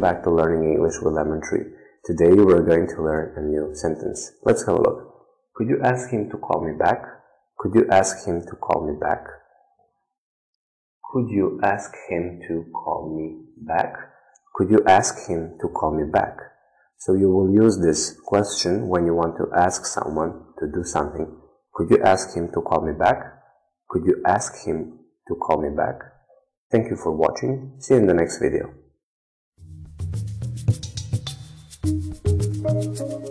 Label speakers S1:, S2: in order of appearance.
S1: back to Learning English with Lemon Tree. Today we're going to learn a new sentence. Let's have a look. Could you ask him to call me back? Could you ask him to call me back? Could you ask him to call me back? Could you ask him to call me back? So you will use this question when you want to ask someone to do something. Could you ask him to call me back? Could you ask him to call me back? Thank you for watching. See you in the next video. Thank you.